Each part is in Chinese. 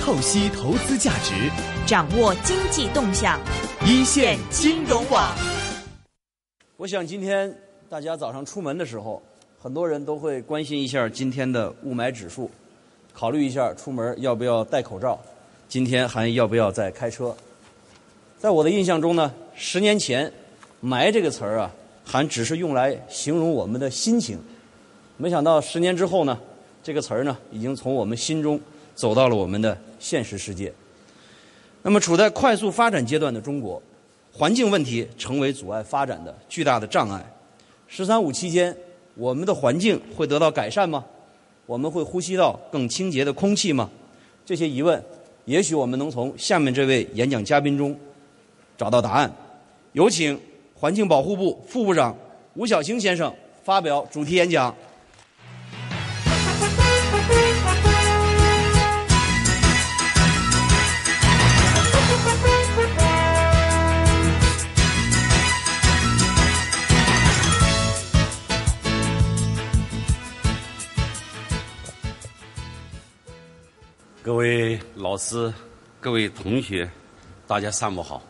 透析投资价值，掌握经济动向，一线金融网。我想今天大家早上出门的时候，很多人都会关心一下今天的雾霾指数，考虑一下出门要不要戴口罩，今天还要不要再开车。在我的印象中呢，十年前“霾”这个词儿啊，还只是用来形容我们的心情。没想到十年之后呢，这个词儿呢，已经从我们心中走到了我们的现实世界。那么，处在快速发展阶段的中国，环境问题成为阻碍发展的巨大的障碍。“十三五”期间，我们的环境会得到改善吗？我们会呼吸到更清洁的空气吗？这些疑问，也许我们能从下面这位演讲嘉宾中找到答案。有请环境保护部副部长吴晓星先生发表主题演讲。各位老师、各位同学，大家上午好！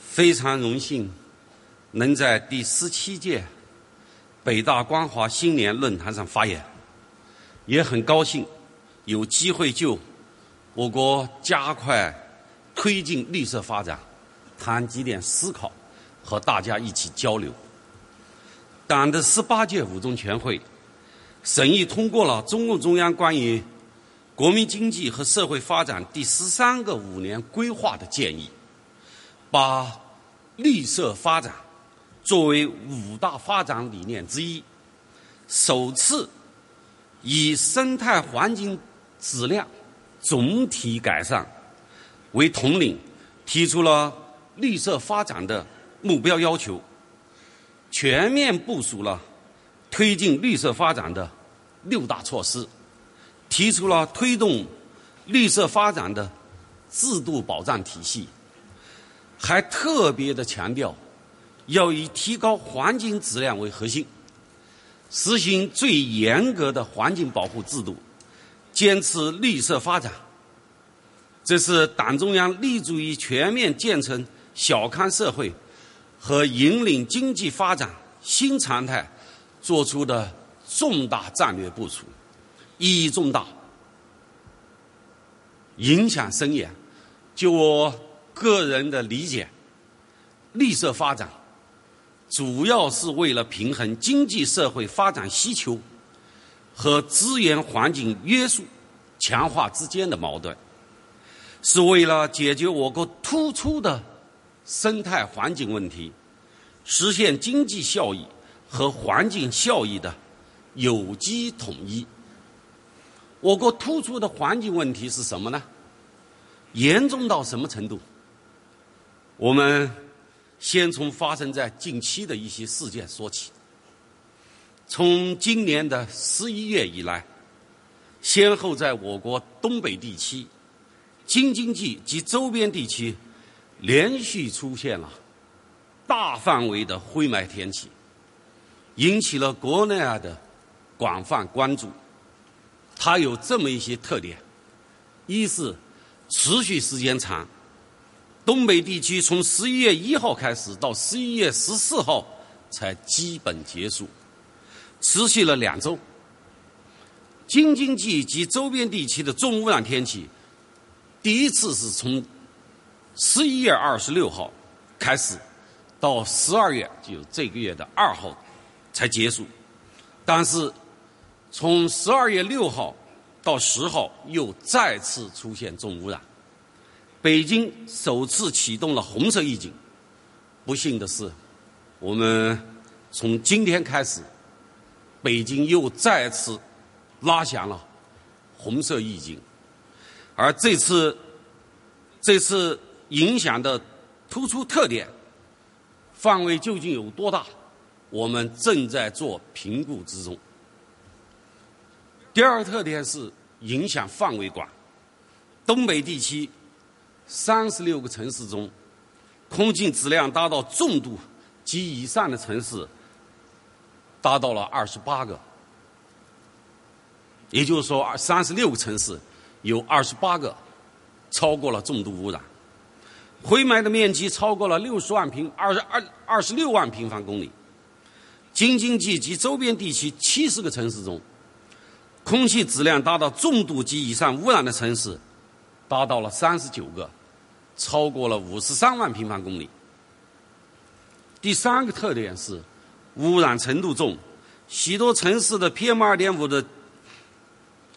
非常荣幸能在第十七届北大光华新年论坛上发言，也很高兴有机会就我国加快推进绿色发展谈几点思考，和大家一起交流。党的十八届五中全会审议通过了中共中央关于国民经济和社会发展第十三个五年规划的建议，把绿色发展作为五大发展理念之一，首次以生态环境质量总体改善为统领，提出了绿色发展的目标要求，全面部署了推进绿色发展的六大措施。提出了推动绿色发展的制度保障体系，还特别的强调要以提高环境质量为核心，实行最严格的环境保护制度，坚持绿色发展。这是党中央立足于全面建成小康社会和引领经济发展新常态作出的重大战略部署。意义重大，影响深远。就我个人的理解，绿色发展主要是为了平衡经济社会发展需求和资源环境约束强化之间的矛盾，是为了解决我国突出的生态环境问题，实现经济效益和环境效益的有机统一。我国突出的环境问题是什么呢？严重到什么程度？我们先从发生在近期的一些事件说起。从今年的十一月以来，先后在我国东北地区、京津冀及周边地区连续出现了大范围的灰霾天气，引起了国内外的广泛关注。它有这么一些特点：一是持续时间长，东北地区从十一月一号开始到十一月十四号才基本结束，持续了两周；京津冀及周边地区的重污染天气，第一次是从十一月二十六号开始，到十二月就这个月的二号才结束，但是。从十二月六号到十号，又再次出现重污染。北京首次启动了红色预警。不幸的是，我们从今天开始，北京又再次拉响了红色预警。而这次这次影响的突出特点范围究竟有多大？我们正在做评估之中。第二个特点是影响范围广，东北地区三十六个城市中，空气质量达到重度及以上的城市达到了二十八个，也就是说，三十六个城市有二十八个超过了重度污染，灰霾的面积超过了六十万平二十二二十六万平方公里。京津冀及周边地区七十个城市中，空气质量达到重度及以上污染的城市达到了三十九个，超过了五十三万平方公里。第三个特点是污染程度重，许多城市的 PM 二点五的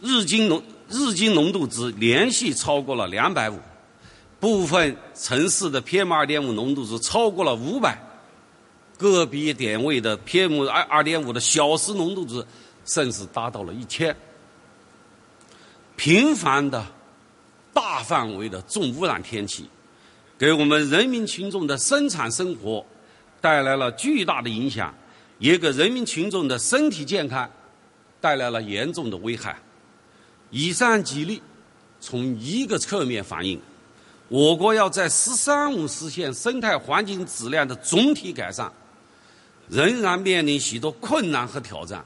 日均浓日均浓度值连续超过了两百五，部分城市的 PM 二点五浓度值超过了五百。个别点位的 PM 二二点五的小时浓度值，甚至达到了一千。频繁的、大范围的重污染天气，给我们人民群众的生产生活带来了巨大的影响，也给人民群众的身体健康带来了严重的危害。以上几例，从一个侧面反映，我国要在“十三五”实现生态环境质量的总体改善。仍然面临许多困难和挑战，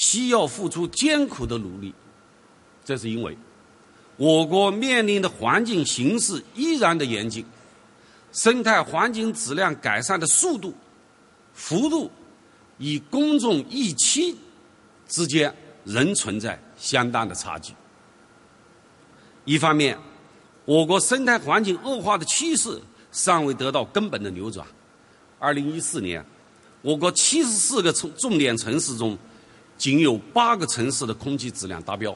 需要付出艰苦的努力。这是因为我国面临的环境形势依然的严峻，生态环境质量改善的速度、幅度与公众预期之间仍存在相当的差距。一方面，我国生态环境恶化的趋势尚未得到根本的扭转。二零一四年。我国七十四个重重点城市中，仅有八个城市的空气质量达标；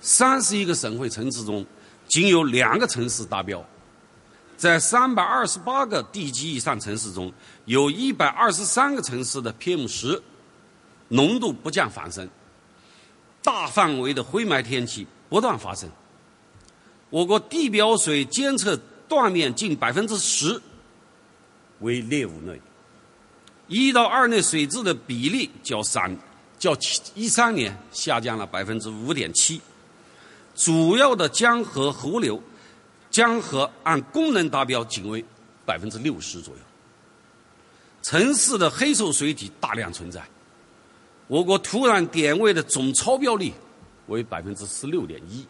三十一个省会城市中，仅有两个城市达标。在三百二十八个地级以上城市中，有一百二十三个城市的 PM 十浓度不降反升，大范围的灰霾天气不断发生。我国地表水监测断面近百分之十为劣五类。一到二类水质的比例较三较一三年下降了百分之五点七，主要的江河河流，江河按功能达标仅为百分之六十左右。城市的黑臭水体大量存在，我国土壤点位的总超标率为百分之十六点一，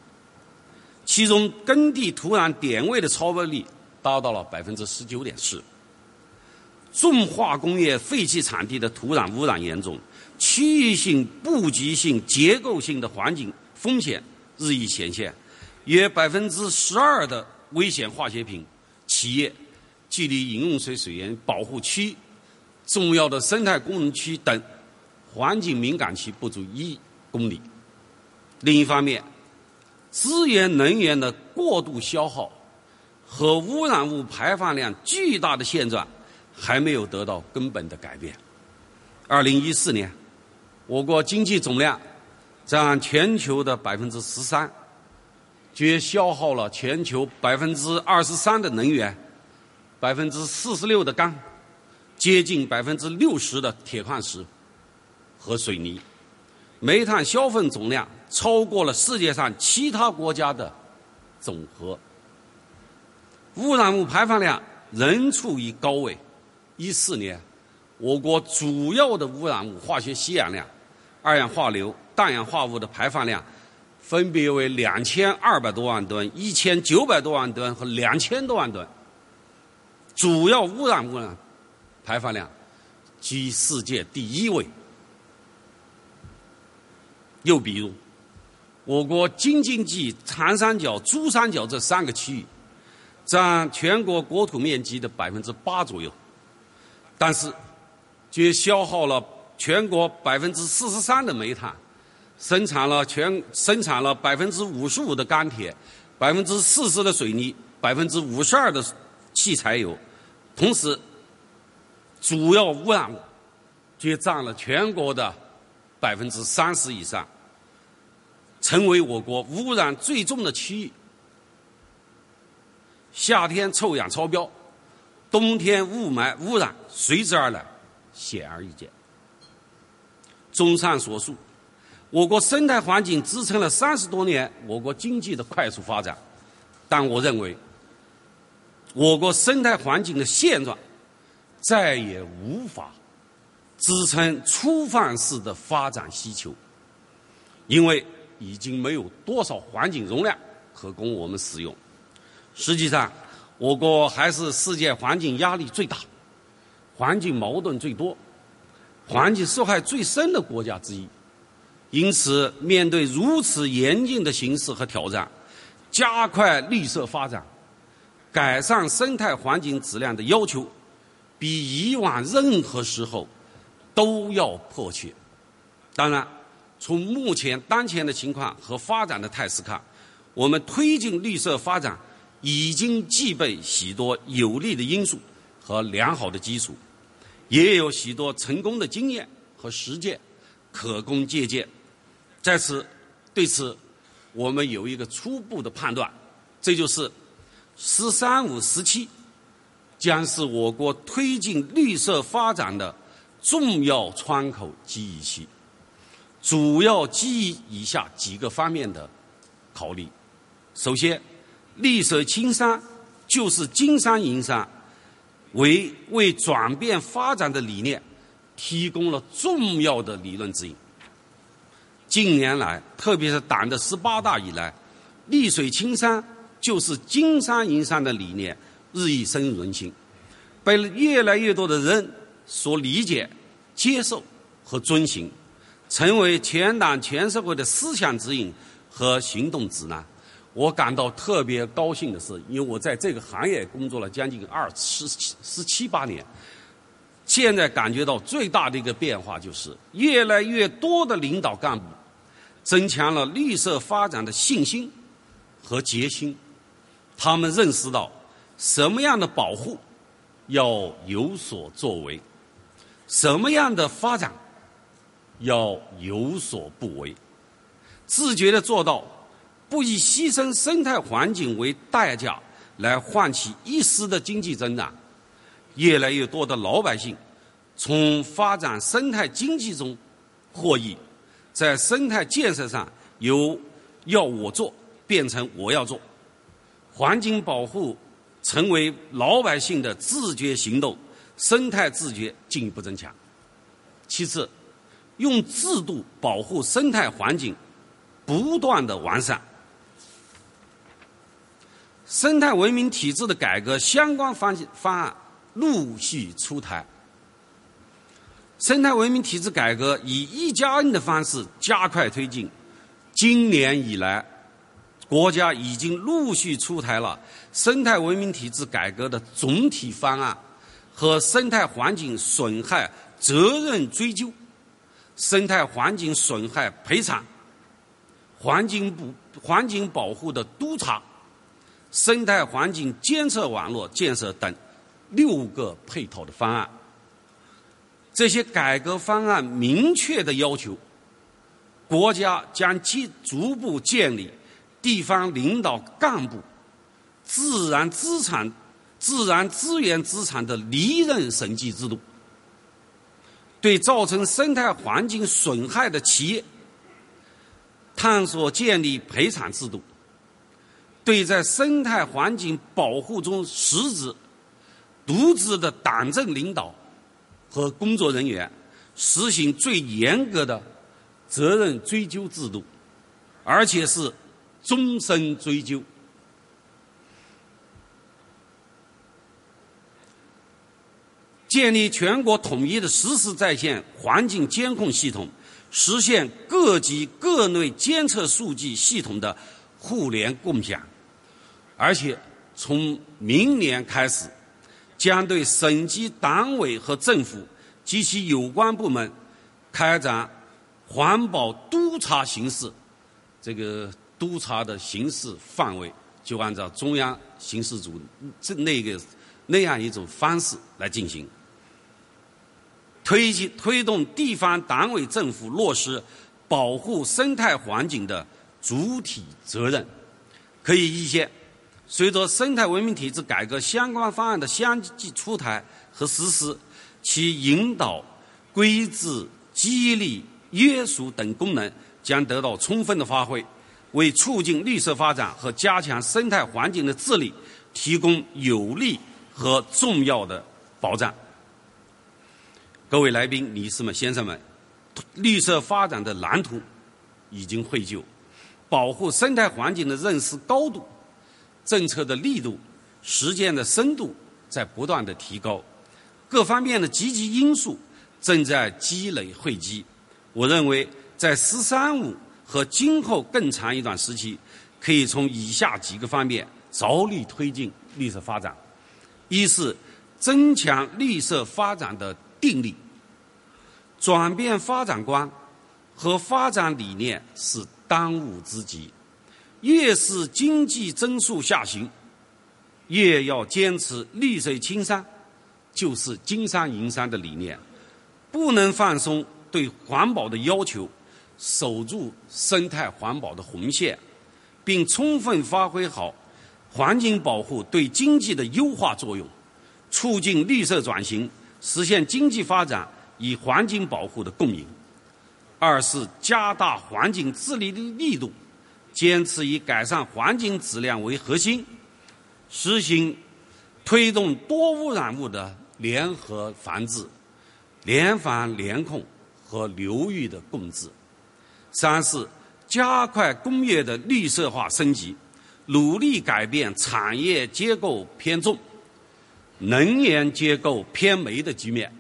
其中耕地土壤点位的超标率达到了百分之十九点四。重化工业废弃场地的土壤污染严重，区域性、布局性、结构性的环境风险日益显现，约百分之十二的危险化学品企业距离饮用水水源保护区、重要的生态功能区等环境敏感区不足一公里。另一方面，资源能源的过度消耗和污染物排放量巨大的现状。还没有得到根本的改变。二零一四年，我国经济总量占全球的百分之十三，约消耗了全球百分之二十三的能源，百分之四十六的钢，接近百分之六十的铁矿石和水泥，煤炭消费总量超过了世界上其他国家的总和，污染物排放量仍处于高位。一四年，我国主要的污染物化学吸氧量、二氧化硫、氮氧化物的排放量，分别为两千二百多万吨、一千九百多万吨和两千多万吨。主要污染物呢，排放量居世界第一位。又比如，我国京津冀、长三角、珠三角这三个区域，占全国国土面积的百分之八左右。但是，却消耗了全国百分之四十三的煤炭，生产了全生产了百分之五十五的钢铁，百分之四十的水泥，百分之五十二的汽柴油。同时，主要污染物却占了全国的百分之三十以上，成为我国污染最重的区域。夏天臭氧超标。冬天雾霾污染随之而来，显而易见。综上所述，我国生态环境支撑了三十多年我国经济的快速发展，但我认为，我国生态环境的现状再也无法支撑粗放式的发展需求，因为已经没有多少环境容量可供我们使用。实际上，我国还是世界环境压力最大、环境矛盾最多、环境受害最深的国家之一。因此，面对如此严峻的形势和挑战，加快绿色发展、改善生态环境质量的要求，比以往任何时候都要迫切。当然，从目前当前的情况和发展的态势看，我们推进绿色发展已经具备许多有利的因素和良好的基础，也有许多成功的经验和实践可供借鉴。在此，对此，我们有一个初步的判断，这就是“十三五”时期将是我国推进绿色发展的重要窗口机遇期，主要基于以下几个方面的考虑。首先，绿色青山就是金山银山，为为转变发展的理念提供了重要的理论指引。近年来，特别是党的十八大以来，“绿水青山就是金山银山”的理念日益深入人心，被越来越多的人所理解、接受和遵循，成为全党全社会的思想指引和行动指南。我感到特别高兴的是，因为我在这个行业工作了将近二十七十七八年。现在感觉到最大的一个变化就是，越来越多的领导干部增强了绿色发展的信心和决心。他们认识到，什么样的保护要有所作为，什么样的发展要有所不为，自觉地做到不以牺牲生态环境为代价来换取一时的经济增长。越来越多的老百姓从发展生态经济中获益，在生态建设上由要我做变成我要做，环境保护成为老百姓的自觉行动，生态自觉进一步增强。其次，用制度保护生态环境不断的完善，生态文明体制的改革相关方方案。陆续出台，生态文明体制改革以“一加 N” 的方式加快推进。今年以来，国家已经陆续出台了生态文明体制改革的总体方案和生态环境损害责任追究、生态环境损害赔偿、环境不环境保护的督查、生态环境监测网络建设等。六个配套的方案，这些改革方案明确的要求，国家将建逐步建立地方领导干部自然资产、自然资源资产的离任审计制度，对造成生态环境损害的企业，探索建立赔偿制度，对在生态环境保护中失职。渎职的党政领导和工作人员实行最严格的责任追究制度，而且是终身追究。建立全国统一的实时在线环境监控系统，实现各级各类监测数据系统的互联共享，而且从明年开始。将对省级党委和政府及其有关部门开展环保督查形式，这个督查的形式范围就按照中央巡视组这那个那样一种方式来进行，推进推动地方党委政府落实保护生态环境的主体责任，可以预见。随着生态文明体制改革相关方案的相继出台和实施，其引导、规制、激励、约束等功能将得到充分的发挥，为促进绿色发展和加强生态环境的治理提供有力和重要的保障。各位来宾、女士们、先生们，绿色发展的蓝图已经绘就，保护生态环境的认识高度、政策的力度、实践的深度在不断的提高，各方面的积极因素正在积累汇集。我认为，在“十三五”和今后更长一段时期，可以从以下几个方面着力推进绿色发展：一是增强绿色发展的定力，转变发展观和发展理念是。当务之急，越是经济增速下行，越要坚持绿水青山，就是金山银山的理念，不能放松对环保的要求，守住生态环保的红线，并充分发挥好环境保护对经济的优化作用，促进绿色转型，实现经济发展与环境保护的共赢。二是加大环境治理的力度，坚持以改善环境质量为核心，实行推动多污染物的联合防治、联防联控和流域的共治。三是加快工业的绿色化升级，努力改变产业结构偏重、能源结构偏煤的局面，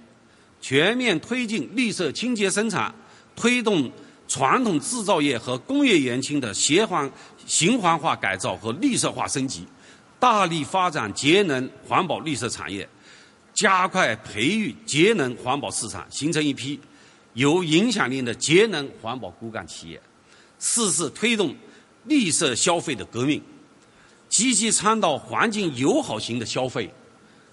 全面推进绿色清洁生产。推动传统制造业和工业园区的协环循环化改造和绿色化升级，大力发展节能环保绿色产业，加快培育节能环保市场，形成一批有影响力的节能环保骨干企业。四是推动绿色消费的革命，积极倡导环境友好型的消费，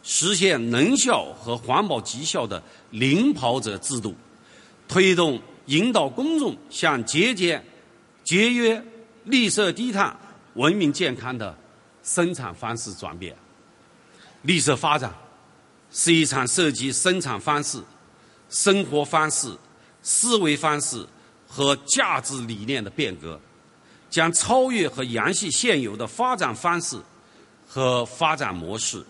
实现能效和环保绩效的领跑者制度，推动。引导公众向节俭、节约、绿色低碳、文明健康的生产方式转变。绿色发展是一场涉及生产方式、生活方式、思维方式和价值理念的变革，将超越和延续现有的发展方式和发展模式，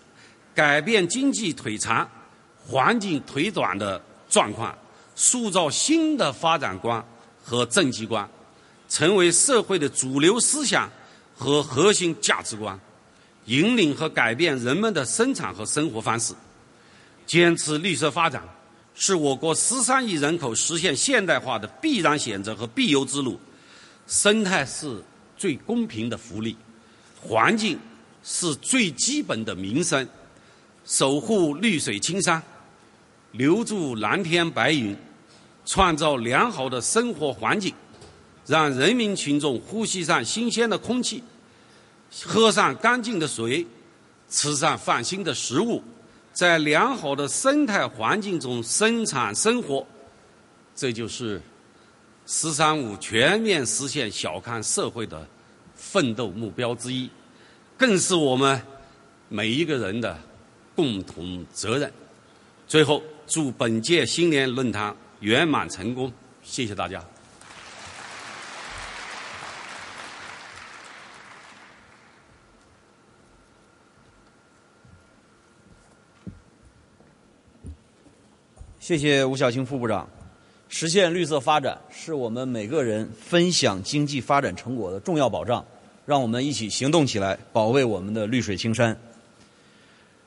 改变经济腿长、环境腿短的状况。塑造新的发展观和政绩观，成为社会的主流思想和核心价值观，引领和改变人们的生产和生活方式。坚持绿色发展，是我国十三亿人口实现现代化的必然选择和必由之路。生态是最公平的福利，环境是最基本的民生。守护绿水青山。留住蓝天白云，创造良好的生活环境，让人民群众呼吸上新鲜的空气，喝上干净的水，吃上放心的食物，在良好的生态环境中生产生活，这就是“十三五”全面实现小康社会的奋斗目标之一，更是我们每一个人的共同责任。最后。祝本届新年论坛圆满成功！谢谢大家。谢谢吴晓清副部长。实现绿色发展是我们每个人分享经济发展成果的重要保障。让我们一起行动起来，保卫我们的绿水青山。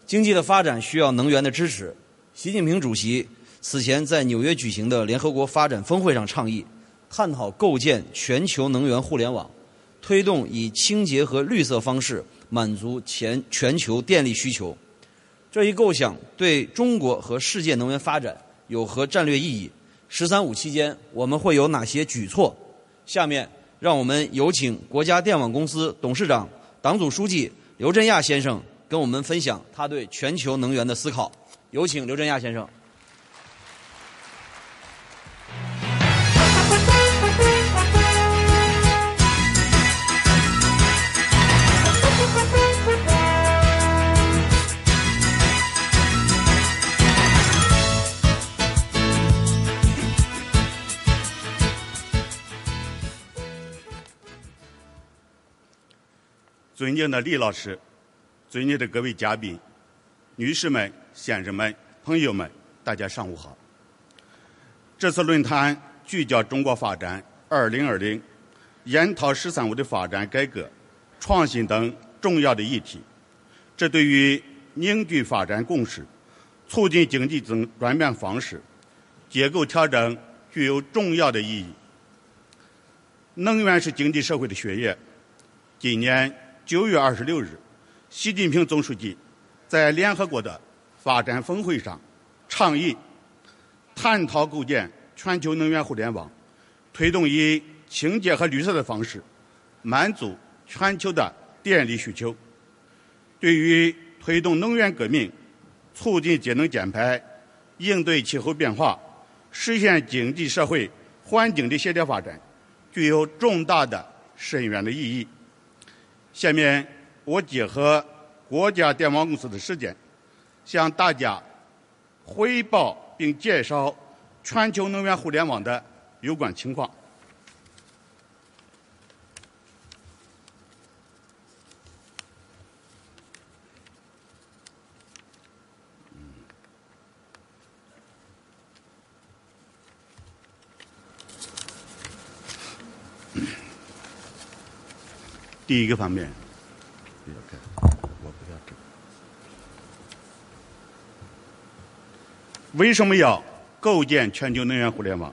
经济的发展需要能源的支持。习近平主席此前在纽约举行的联合国发展峰会上倡议，探讨构建全球能源互联网，推动以清洁和绿色方式满足全全球电力需求。这一构想对中国和世界能源发展有何战略意义？“十三五”期间我们会有哪些举措？下面让我们有请国家电网公司董事长、党组书记刘振亚先生跟我们分享他对全球能源的思考。有请刘振亚先生。尊敬的李老师，尊敬的各位嘉宾，女士们。先生们、朋友们，大家上午好。这次论坛聚焦中国发展二零二零，研讨“十三五”的发展改革、创新等重要的议题，这对于凝聚发展共识、促进经济增转变方式、结构调整具有重要的意义。能源是经济社会的血液。今年九月二十六日，习近平总书记在联合国的发展峰会上倡议探讨构建全球能源互联网，推动以清洁和绿色的方式满足全球的电力需求。对于推动能源革命、促进节能减排、应对气候变化、实现经济社会环境的协调发展。具有重大的深远的意义。下面我结合国家电网公司的时间，向大家汇报并介绍全球能源互联网的有关情况。第一个方面，为什么要构建全球能源互联网？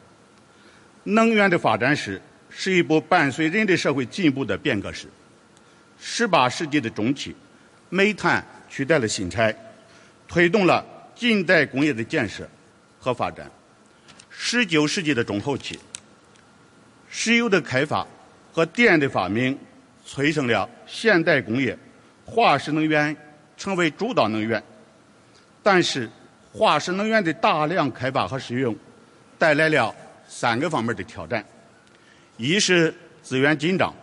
能源的发展史是一部伴随人类社会进步的变革史。十八世纪的中期，煤炭取代了新柴，推动了近代工业的建设和发展。十九世纪的中后期，石油的开发和电的发明。催生了现代工业，化石能源成为主导能源。但是，化石能源的大量开发和使用，带来了三个方面的挑战：一是资源紧张。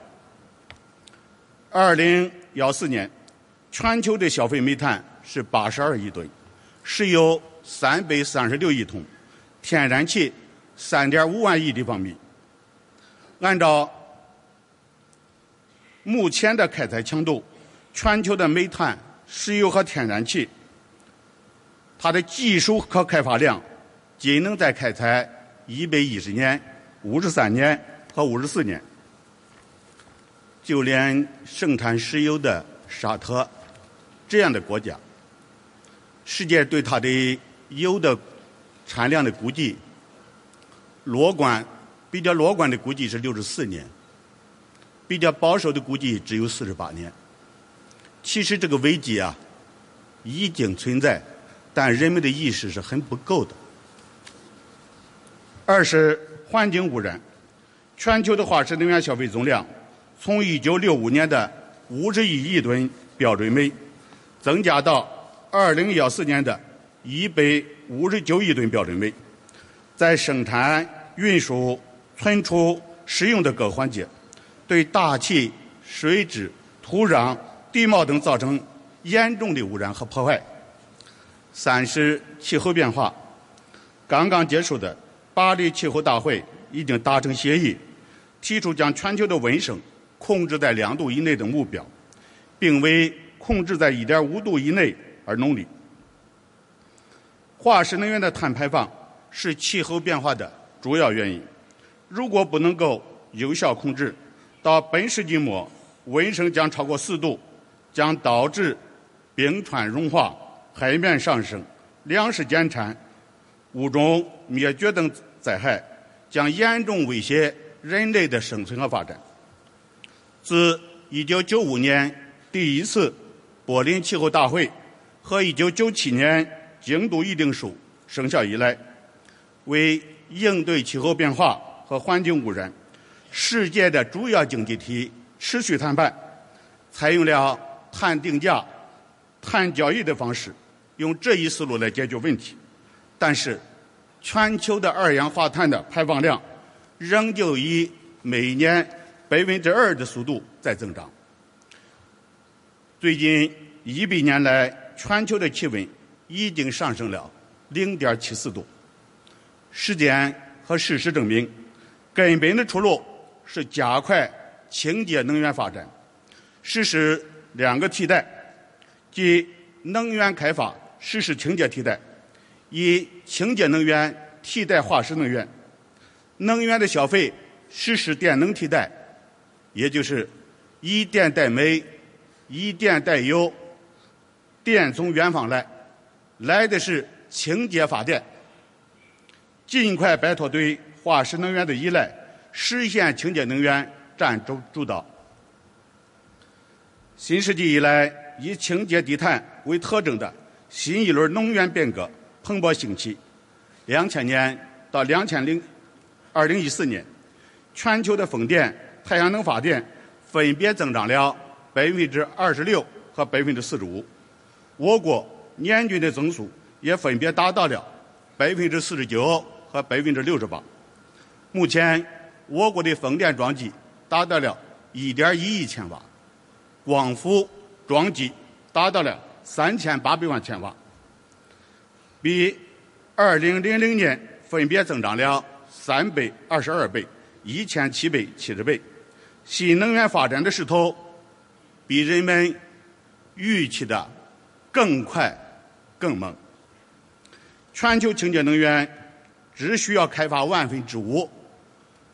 二零幺四年，全球的消费煤炭是八十二亿吨，石油三百三十六亿桶，天然气三点五万亿立方米。按照目前的开采强度，全球的煤炭、石油和天然气，它的技术可开发量仅能在开采一百一十年、五十三年和五十四年。就连生产石油的沙特这样的国家，世界对它的油的产量的估计，乐观比较乐观的估计是六十四年。比较保守的估计只有四十八年。其实这个危机啊，已经存在，但人们的意识是很不够的。二是环境污染，全球的化石能源消费总量从一九六五年的五十一亿吨标准煤，增加到二零幺四年的一百五十九亿吨标准煤，在生产、运输、存储、使用的各环节。对大气、水质、土壤、地貌等造成严重的污染和破坏。三是气候变化。刚刚结束的巴黎气候大会已经达成协议，提出将全球的温升控制在两度以内的目标，并为控制在一点五度以内而努力。化石能源的碳排放是气候变化的主要原因，如果不能够有效控制，到本世纪末，温升将超过四度，将导致冰川融化、海面上升、粮食减产、物种灭绝等灾害，将严重威胁人类的生存和发展。自1995年第一次柏林气候大会和1997年京都议定书生效以来，为应对气候变化和环境污染。世界的主要经济体持续谈判，采用了碳定价、碳交易的方式，用这一思路来解决问题。但是，全球的二氧化碳的排放量仍旧以每年百分之二的速度在增长。最近一百年来，全球的气温已经上升了零点七四度。时间和事实证明，根本的出路。是加快清洁能源发展，实施两个替代，即能源开发实施清洁替代，以清洁能源替代化石能源；能源的消费实施电能替代，也就是以电代煤，以电代油，电从远方来，来的是清洁发电。尽快摆脱对化石能源的依赖，实现清洁能源占主主导。新世纪以来，以清洁低碳为特征的新一轮能源变革蓬勃兴起。两千年到两千零二零一四年，全球的风电、太阳能发电分别增长了百分之二十六和百分之四十五，我国年均的增速也分别达到了百分之四十九和百分之六十八。目前，我国的风电装机达到了一点一亿千瓦，光伏装机达到了三千八百万千瓦，比二零零零年分别增长了三倍、二十二倍、一千七百七十倍。新能源发展的势头比人们预期的更快、更猛。全球清洁能源只需要开发万分之五，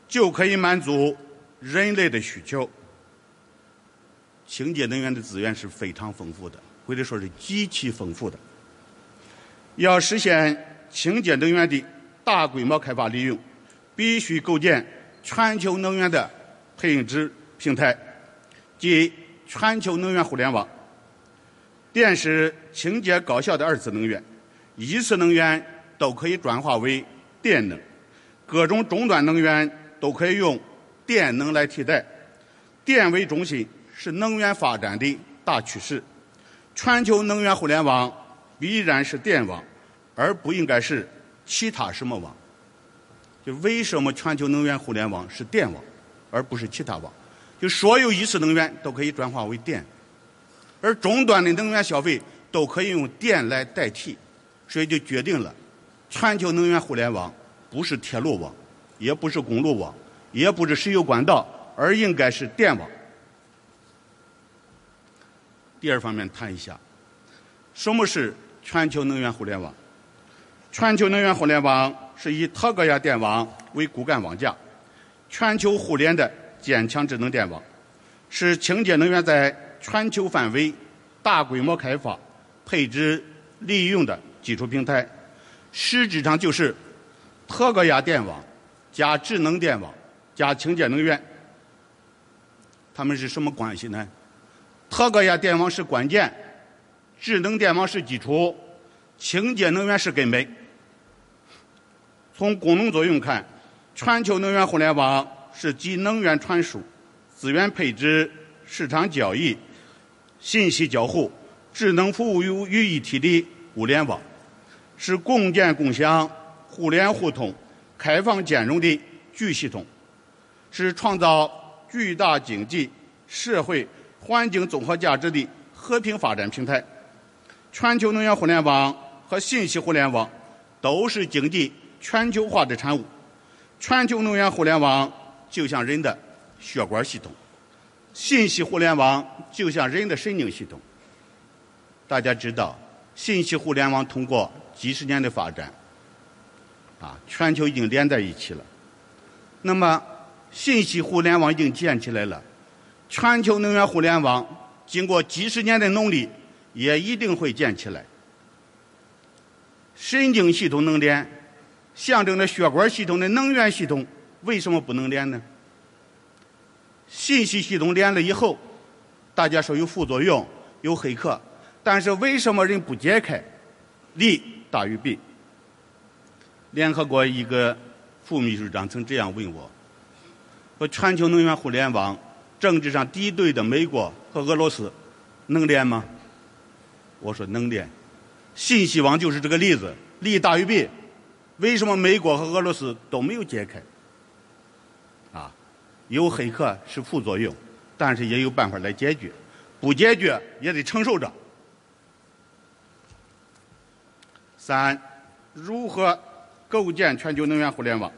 就可以满足人类的需求。清洁能源的资源是非常丰富的，或者说是极其丰富的。要实现清洁能源的大规模开发利用，必须构建全球能源的配置平台，即全球能源互联网。电是清洁高效的二次能源，一次能源都可以转化为电能，各种终端能源都可以用电能来替代。电为中心是能源发展的大趋势，全球能源互联网必然是电网。而不应该是其他什么网？就为什么全球能源互联网是电网，而不是其他网？就所有一次能源都可以转化为电，而终端的能源消费都可以用电来代替，所以就决定了全球能源互联网不是铁路网，也不是公路网，也不是石油管道，而应该是电网。第二方面谈一下，什么是全球能源互联网？全球能源互联网是以特高压电网为骨干网架，全球互联的坚强智能电网，是清洁能源在全球范围大规模开发、配置、利用的基础平台。实质上就是特高压电网加智能电网加清洁能源。它们是什么关系呢？特高压电网是关键，智能电网是基础。清洁能源是根本。从功能作用看，全球能源互联网是集能源传输、资源配置、市场交易、信息交互、智能服务于于一体的物联网，是共建共享、互联互通、开放兼容的巨系统，是创造巨大经济、社会、环境综合价值的和平发展平台。全球能源互联网。和信息互联网都是经济全球化的产物。全球能源互联网就像人的血管系统，信息互联网就像人的神经系统。大家知道，信息互联网通过几十年的发展，啊，全球已经连在一起了。那么，信息互联网已经建起来了，全球能源互联网经过几十年的努力，也一定会建起来。神经系统能连，象征着血管系统的能源系统为什么不能连呢？信息系统连了以后，大家说有副作用，有黑客，但是为什么人不解开？利大于弊。联合国一个副秘书长曾这样问我：说全球能源互联网政治上敌对的美国和俄罗斯能连吗？我说能连。信息网就是这个例子，利大于弊。为什么美国和俄罗斯都没有解开？啊，有黑客是副作用，但是也有办法来解决，不解决也得承受着。三，如何构建全球能源互联网？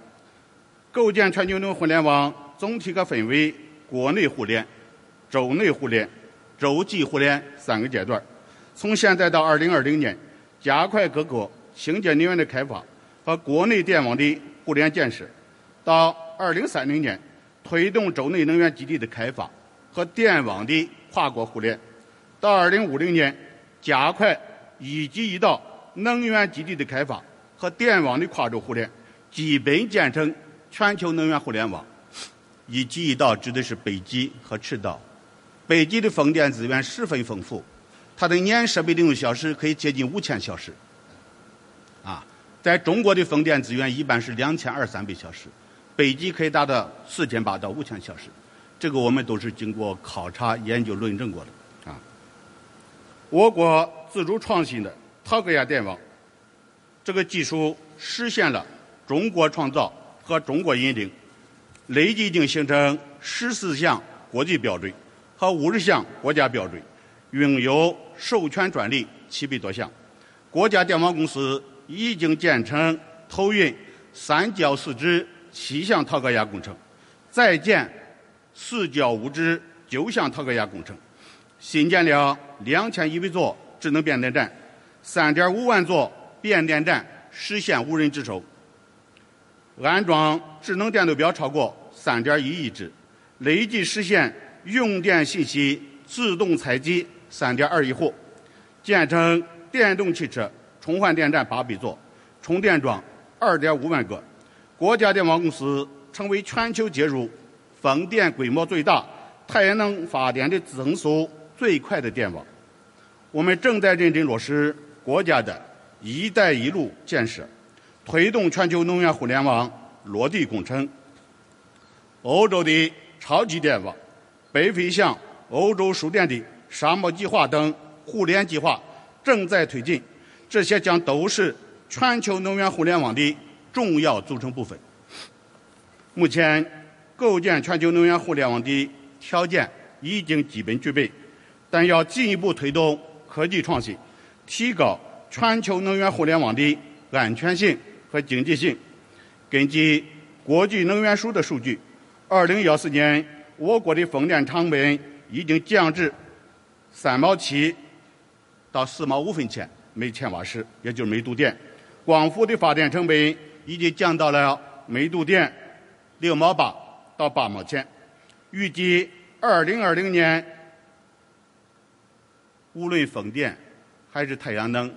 构建全球能源互联网总体可分为国内互联、洲内互联、洲际互联三个阶段。从现在到二零二零年。加快各国清洁能源的开发和国内电网的互联建设，到二零三零年，推动州内能源基地的开发和电网的跨国互联。到二零五零年，加快一级一道能源基地的开发和电网的跨州互联，基本建成全球能源互联网。一级一道指的是北极和赤道。北极的风电资源十分丰富，它的年设备利用小时可以接近五千小时。啊，在中国的风电资源一般是两千二三百小时，北极可以达到四千八到五千小时。这个我们都是经过考察研究论证过的。啊，我国自主创新的陶格亚电网，这个技术实现了中国创造和中国引领。累计已经形成十四项国际标准和五十项国家标准，拥有授权专利七百多项。国家电网公司已经建成投运三焦四支七项陶格压工程，在建四焦五支九项陶格压工程，新建了两千一百座智能变电站，三点五万座变电站实现无人值守，安装智能电路表超过。三点一亿只，累计实现用电信息自动采集三点二亿户，建成电动汽车充换电站八百座，充电桩二点五万个。国家电网公司成为全球接入风电规模最大、太阳能发电的增速最快的电网。我们正在认真落实国家的一带一路建设，推动全球能源互联网落地工程。欧洲的超级电网、北飞向欧洲输电的沙漠计划等互联计划正在推进，这些将都是全球能源互联网的重要组成部分。目前，构建全球能源互联网的条件已经基本具备，但要进一步推动科技创新，提高全球能源互联网的安全性和经济性。根据国际能源署的数据。二零幺四年，我国的风电成本已经降至三毛七到四毛五分钱每千瓦时，也就是每度电。光伏的发电成本已经降到了每度电六毛八到八毛钱。预计二零二零年，无论风电还是太阳能，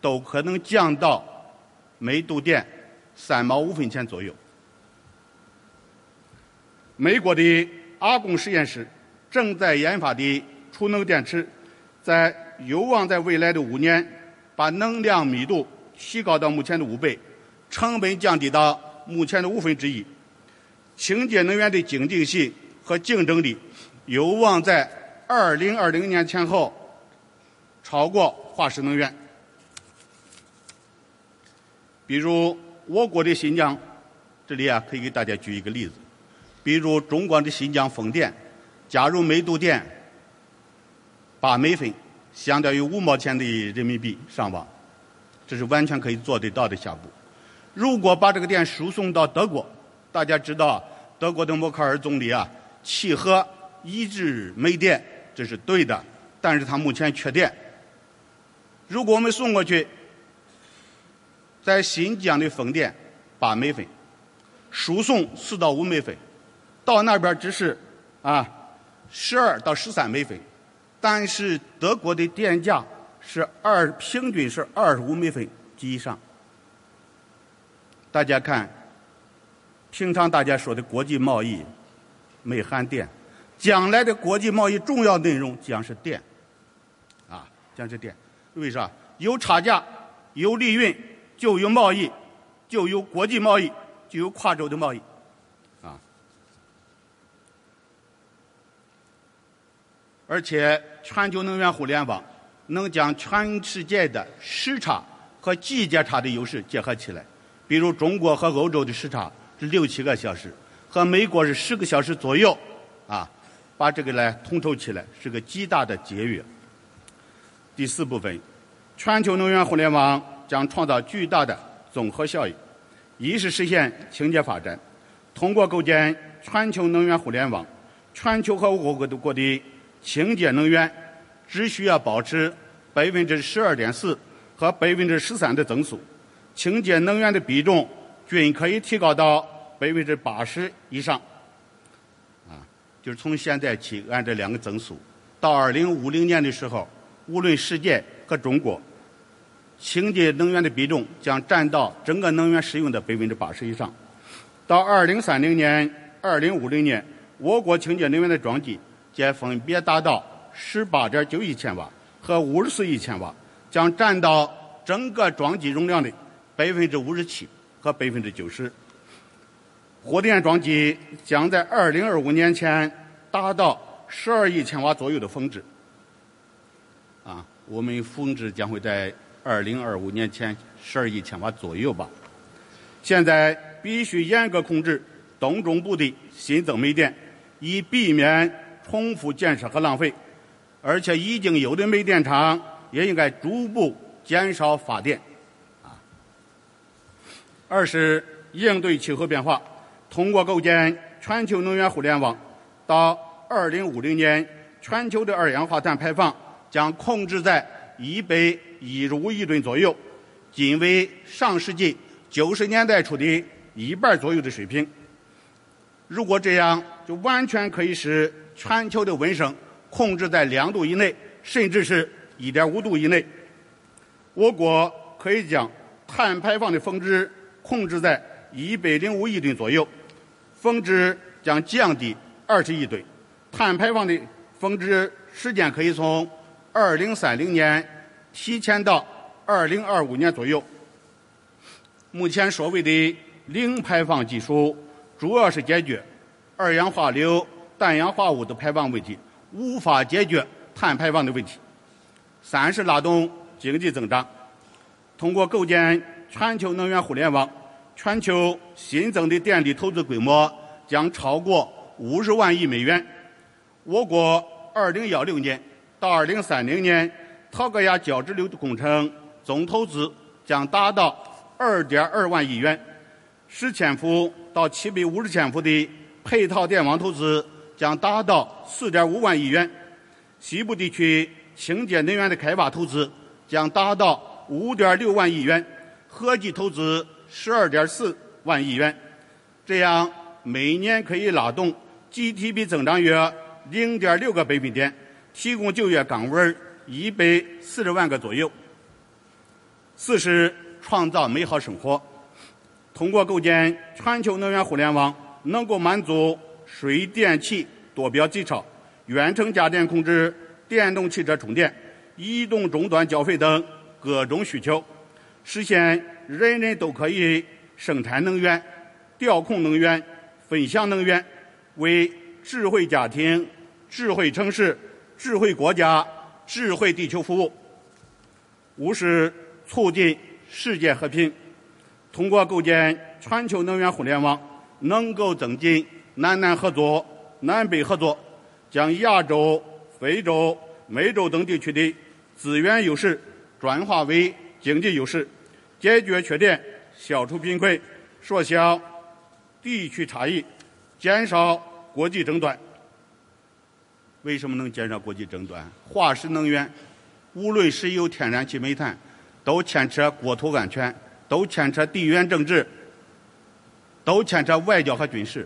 都可能降到每度电三毛五分钱左右。美国的阿贡实验室正在研发的储能电池，在有望在未来的五年把能量密度提高到目前的五倍，成本降低到目前的五分之一。清洁能源的经济性和竞争力有望在二零二零年前后超过化石能源。比如我国的新疆，这里啊可以给大家举一个例子。比如中国的新疆风电，加入每度电八美分，相当于五毛钱的人民币上网，这是完全可以做得到的项目。如果把这个电输送到德国，大家知道德国的默克尔总理啊，契合抑制煤电，这是对的，但是他目前缺电。如果我们送过去，在新疆的风电八美分，输送四到五美分。到那边只是啊，十二到十三美分，但是德国的电价是二，平均是二十五美分及以上。大家看，平常大家说的国际贸易没含电，将来的国际贸易重要内容将是电，啊，将是电。为啥？有差价，有利润，就有贸易，就有国际贸易，就有跨州的贸易。而且，全球能源互联网能将全世界的时差和季节差的优势结合起来。比如，中国和欧洲的时差是六七个小时，和美国是十个小时左右，啊，把这个来统筹起来，是个极大的节约。第四部分，全球能源互联网将创造巨大的综合效益。一是实现清洁发展，通过构建全球能源互联网，全球和我国的国的。清洁能源只需要保持百分之十二点四和百分之十三的增速，清洁能源的比重均可以提高到百分之八十以上。啊就是从现在起按这两个增速，到二零五零年的时候，无论世界和中国，清洁能源的比重将占到整个能源使用的百分之八十以上。到二零三零年、二零五零年，我国清洁能源的装机将分别达到十八点九亿千瓦和五十四亿千瓦，将占到整个装机容量的百分之五十七和百分之九十。火电装机将在二零二五年前达到十二亿千瓦左右的峰值。啊，我们峰值将会在二零二五年前十二亿千瓦左右吧。现在必须严格控制东中部的新增煤电，以避免重复建设和浪费。而且已经有的煤电厂也应该逐步减少发电。啊，二是应对气候变化。通过构建全球能源互联网，到二零五零年，全球的二氧化碳排放将控制在一百一十五亿吨左右，仅为上世纪九十年代初的一半左右的水平。如果这样，就完全可以使全球的温升控制在两度以内，甚至是一点五度以内。我国可以将碳排放的峰值控制在一百零五亿吨左右。峰值将降低二十亿吨，碳排放的峰值时间可以从二零三零年提前到二零二五年左右。目前所谓的零排放技术，主要是解决二氧化硫、氮氧化物的排放问题，无法解决碳排放的问题。三是拉动经济增长，通过构建全球能源互联网。全球新增的电力投资规模将超过五十万亿美元。我国二零幺六年到二零三零年陶格亚交直流工程总投资将达到二点二万亿元，十千伏到七百五十千伏的配套电网投资将达到四点五万亿元。西部地区清洁能源的开发投资将达到五点六万亿元，合计投资。十二点四万亿元，这样每年可以拉动 GDP 增长约零点六个百分点，提供就业岗位一百四十万个左右。四是创造美好生活，通过构建全球能源互联网，能够满足水电气多标记钞、远程家电控制、电动汽车充电、移动终端缴费等各种需求。实现人人都可以生产能源、调控能源、分享能源，为智慧家庭、智慧城市、智慧国家、智慧地球服务。五是促进世界和平，通过构建全球能源互联网，能够增进南南合作、南北合作，将亚洲、非洲、美洲等地区的资源优势转化为。经济优势，解决缺点，消除贫困，缩小地区差异，减少国际争端。为什么能减少国际争端？化石能源，无论石油、天然气、煤炭，都牵扯国土安全，都牵扯地缘政治，都牵扯外交和军事。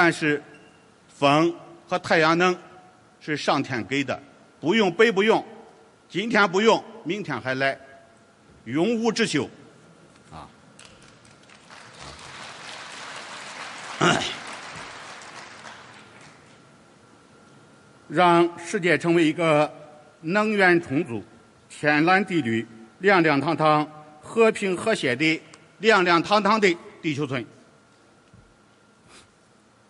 但是，风和太阳能是上天给的，不用白不用，今天不用，明天还来。永无止休，啊！让世界成为一个能源充足、天蓝地绿、亮亮堂堂、和平和谐的亮亮堂堂的地球村。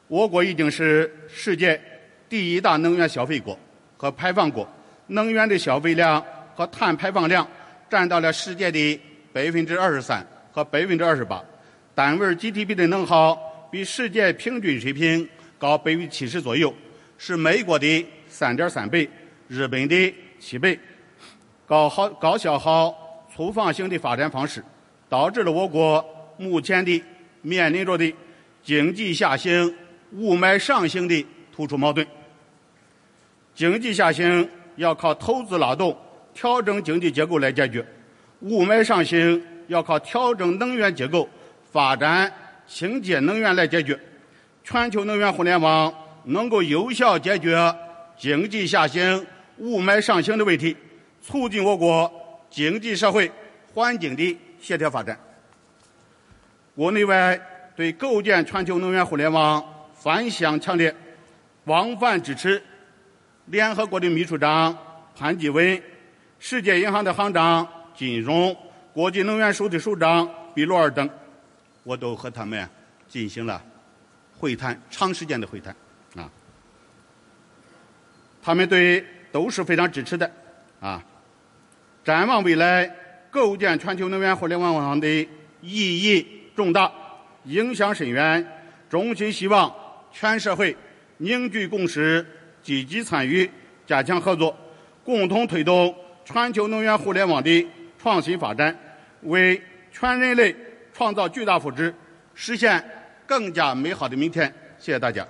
我国已经是世界第一大能源消费国和排放国，能源的消费量和碳排放量。占到了世界的百分之二十三和百分之二十八，单位 GDP 的能耗比世界平均水平高百分之七十左右，是美国的三点三倍，日本的七倍。高耗高消耗、粗放型的发展方式，导致了我国目前的面临着的经济下行、雾霾上行的突出矛盾。经济下行要靠投资拉动。调整经济结构来解决，雾霾上行要靠调整能源结构、发展清洁能源来解决。全球能源互联网能够有效解决经济下行、雾霾上行的问题，促进我国经济社会环境的协调发展。国内外对构建全球能源互联网反响强烈，广泛支持。联合国的秘书长潘基文、世界银行的行长金融、国际能源署的署长比罗尔等，我都和他们进行了会谈，长时间的会谈啊。他们对都是非常支持的啊。展望未来，构建全球能源互联网网的意义重大，影响深远。衷心希望全社会凝聚共识。积极参与，加强合作，共同推动全球能源互联网的创新发展，为全人类创造巨大福祉，实现更加美好的明天。谢谢大家。